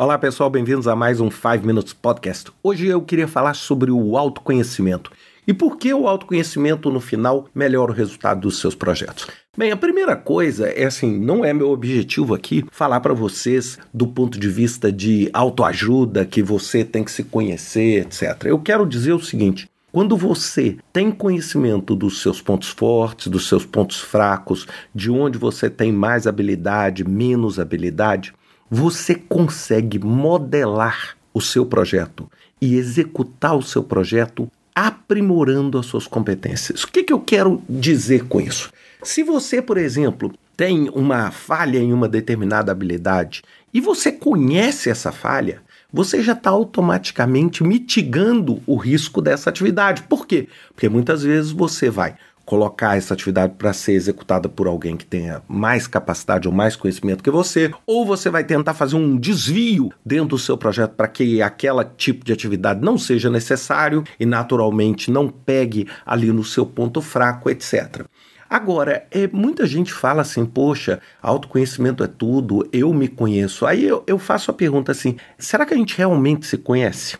Olá pessoal, bem-vindos a mais um 5 Minutes Podcast. Hoje eu queria falar sobre o autoconhecimento e por que o autoconhecimento no final melhora o resultado dos seus projetos. Bem, a primeira coisa é assim, não é meu objetivo aqui falar para vocês do ponto de vista de autoajuda, que você tem que se conhecer, etc. Eu quero dizer o seguinte: quando você tem conhecimento dos seus pontos fortes, dos seus pontos fracos, de onde você tem mais habilidade, menos habilidade, você consegue modelar o seu projeto e executar o seu projeto aprimorando as suas competências. O que, que eu quero dizer com isso? Se você, por exemplo, tem uma falha em uma determinada habilidade e você conhece essa falha, você já está automaticamente mitigando o risco dessa atividade. Por quê? Porque muitas vezes você vai colocar essa atividade para ser executada por alguém que tenha mais capacidade ou mais conhecimento que você, ou você vai tentar fazer um desvio dentro do seu projeto para que aquela tipo de atividade não seja necessário e naturalmente não pegue ali no seu ponto fraco, etc. Agora, é, muita gente fala assim, poxa, autoconhecimento é tudo, eu me conheço. Aí eu, eu faço a pergunta assim: será que a gente realmente se conhece?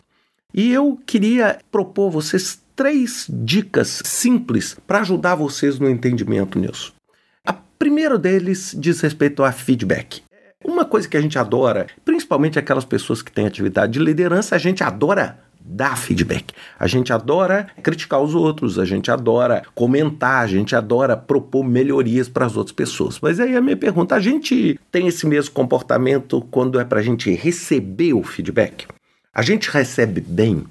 E eu queria propor vocês três dicas simples para ajudar vocês no entendimento nisso. A primeira deles diz respeito a feedback. Uma coisa que a gente adora, principalmente aquelas pessoas que têm atividade de liderança, a gente adora dar feedback. A gente adora criticar os outros, a gente adora comentar, a gente adora propor melhorias para as outras pessoas. Mas aí a minha pergunta: a gente tem esse mesmo comportamento quando é para a gente receber o feedback? A gente recebe bem?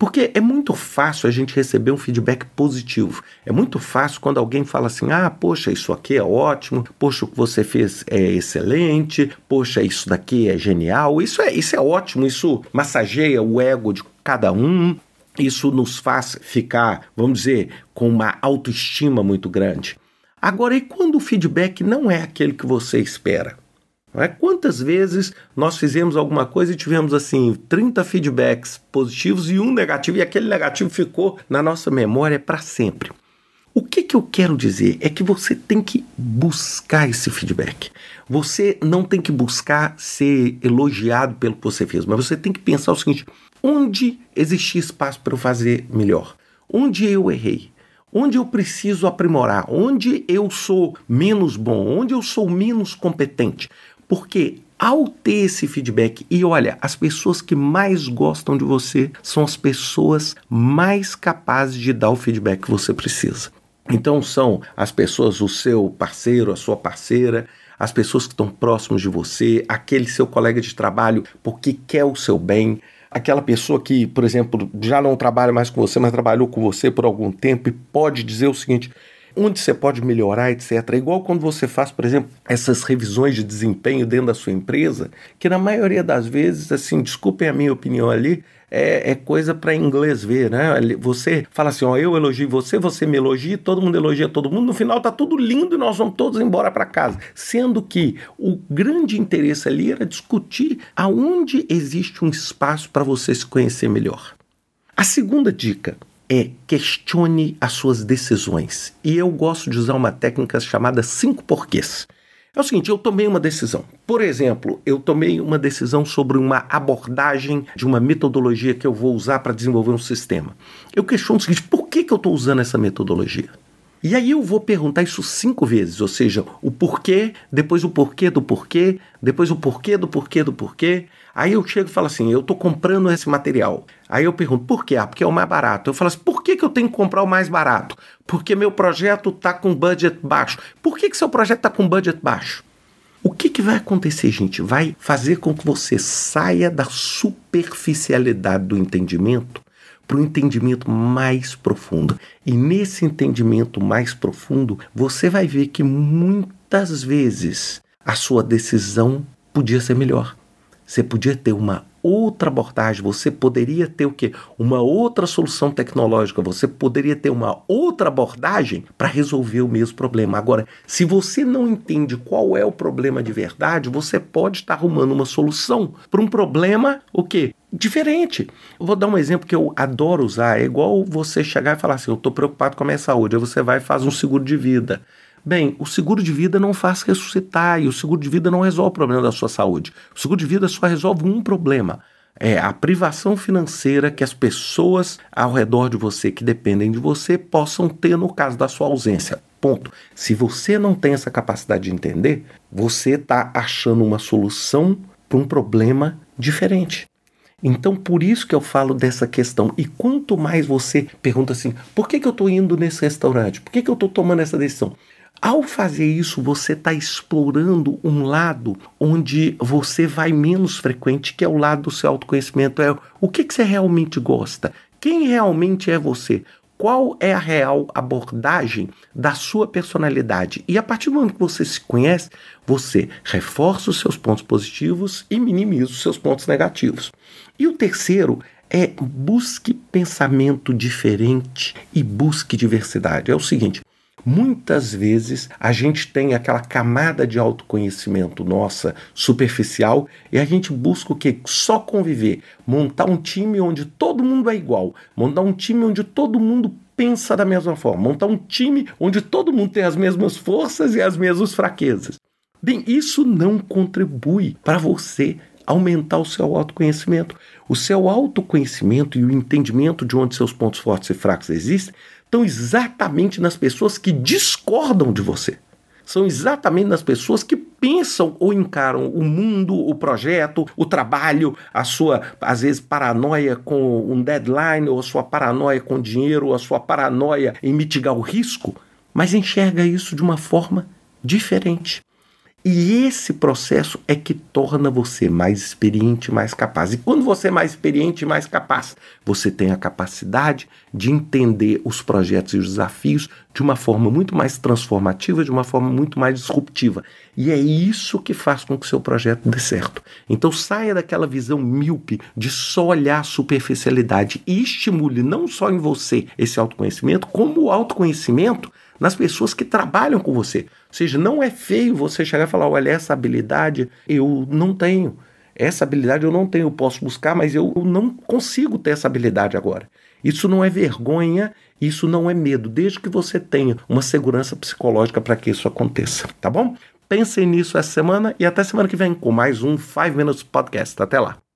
Porque é muito fácil a gente receber um feedback positivo. É muito fácil quando alguém fala assim: ah, poxa, isso aqui é ótimo, poxa, o que você fez é excelente, poxa, isso daqui é genial. Isso é, isso é ótimo, isso massageia o ego de cada um. Isso nos faz ficar, vamos dizer, com uma autoestima muito grande. Agora, e quando o feedback não é aquele que você espera? É? Quantas vezes nós fizemos alguma coisa e tivemos assim 30 feedbacks positivos e um negativo, e aquele negativo ficou na nossa memória para sempre? O que, que eu quero dizer é que você tem que buscar esse feedback. Você não tem que buscar ser elogiado pelo que você fez, mas você tem que pensar o seguinte: onde existia espaço para eu fazer melhor? Onde eu errei? Onde eu preciso aprimorar? Onde eu sou menos bom? Onde eu sou menos competente? Porque ao ter esse feedback, e olha, as pessoas que mais gostam de você são as pessoas mais capazes de dar o feedback que você precisa. Então são as pessoas, o seu parceiro, a sua parceira, as pessoas que estão próximos de você, aquele seu colega de trabalho porque quer o seu bem, aquela pessoa que, por exemplo, já não trabalha mais com você, mas trabalhou com você por algum tempo e pode dizer o seguinte: onde você pode melhorar, etc. É igual quando você faz, por exemplo, essas revisões de desempenho dentro da sua empresa, que na maioria das vezes, assim, desculpem a minha opinião ali, é, é coisa para inglês ver, né? Você fala assim, ó, eu elogio você, você me elogia, todo mundo elogia todo mundo, no final tá tudo lindo e nós vamos todos embora para casa. Sendo que o grande interesse ali era discutir aonde existe um espaço para você se conhecer melhor. A segunda dica, é questione as suas decisões. E eu gosto de usar uma técnica chamada cinco porquês. É o seguinte, eu tomei uma decisão. Por exemplo, eu tomei uma decisão sobre uma abordagem de uma metodologia que eu vou usar para desenvolver um sistema. Eu questiono o seguinte: por que, que eu estou usando essa metodologia? E aí eu vou perguntar isso cinco vezes, ou seja, o porquê, depois o porquê do porquê, depois o porquê do porquê do porquê. Aí eu chego e falo assim, eu estou comprando esse material. Aí eu pergunto, por quê? Ah, porque é o mais barato. Eu falo assim, por que, que eu tenho que comprar o mais barato? Porque meu projeto está com budget baixo. Por que, que seu projeto está com budget baixo? O que, que vai acontecer, gente? Vai fazer com que você saia da superficialidade do entendimento para o entendimento mais profundo. E nesse entendimento mais profundo, você vai ver que muitas vezes a sua decisão podia ser melhor. Você podia ter uma outra abordagem, você poderia ter o quê? Uma outra solução tecnológica, você poderia ter uma outra abordagem para resolver o mesmo problema. Agora, se você não entende qual é o problema de verdade, você pode estar arrumando uma solução para um problema o quê? Diferente. Eu vou dar um exemplo que eu adoro usar. É igual você chegar e falar assim: eu estou preocupado com a minha saúde. Aí você vai e faz um seguro de vida. Bem, o seguro de vida não faz ressuscitar e o seguro de vida não resolve o problema da sua saúde. O seguro de vida só resolve um problema. É a privação financeira que as pessoas ao redor de você que dependem de você possam ter no caso da sua ausência. Ponto. Se você não tem essa capacidade de entender, você está achando uma solução para um problema diferente. Então, por isso que eu falo dessa questão. E quanto mais você pergunta assim: por que, que eu estou indo nesse restaurante? Por que, que eu estou tomando essa decisão? Ao fazer isso, você está explorando um lado onde você vai menos frequente, que é o lado do seu autoconhecimento. É o que, que você realmente gosta? Quem realmente é você? Qual é a real abordagem da sua personalidade? E a partir do momento que você se conhece, você reforça os seus pontos positivos e minimiza os seus pontos negativos. E o terceiro é busque pensamento diferente e busque diversidade. É o seguinte: Muitas vezes a gente tem aquela camada de autoconhecimento nossa superficial e a gente busca o que? Só conviver, montar um time onde todo mundo é igual, montar um time onde todo mundo pensa da mesma forma, montar um time onde todo mundo tem as mesmas forças e as mesmas fraquezas. Bem, isso não contribui para você aumentar o seu autoconhecimento. O seu autoconhecimento e o entendimento de onde seus pontos fortes e fracos existem estão exatamente nas pessoas que discordam de você. São exatamente nas pessoas que pensam ou encaram o mundo, o projeto, o trabalho, a sua, às vezes, paranoia com um deadline, ou a sua paranoia com dinheiro, ou a sua paranoia em mitigar o risco, mas enxerga isso de uma forma diferente. E esse processo é que torna você mais experiente, mais capaz. E quando você é mais experiente mais capaz, você tem a capacidade de entender os projetos e os desafios de uma forma muito mais transformativa, de uma forma muito mais disruptiva. E é isso que faz com que o seu projeto dê certo. Então saia daquela visão míope de só olhar a superficialidade e estimule não só em você esse autoconhecimento, como o autoconhecimento nas pessoas que trabalham com você. Ou seja, não é feio você chegar e falar: olha, essa habilidade eu não tenho. Essa habilidade eu não tenho, eu posso buscar, mas eu não consigo ter essa habilidade agora. Isso não é vergonha, isso não é medo, desde que você tenha uma segurança psicológica para que isso aconteça, tá bom? Pensem nisso essa semana e até semana que vem com mais um 5 Minutes Podcast. Até lá.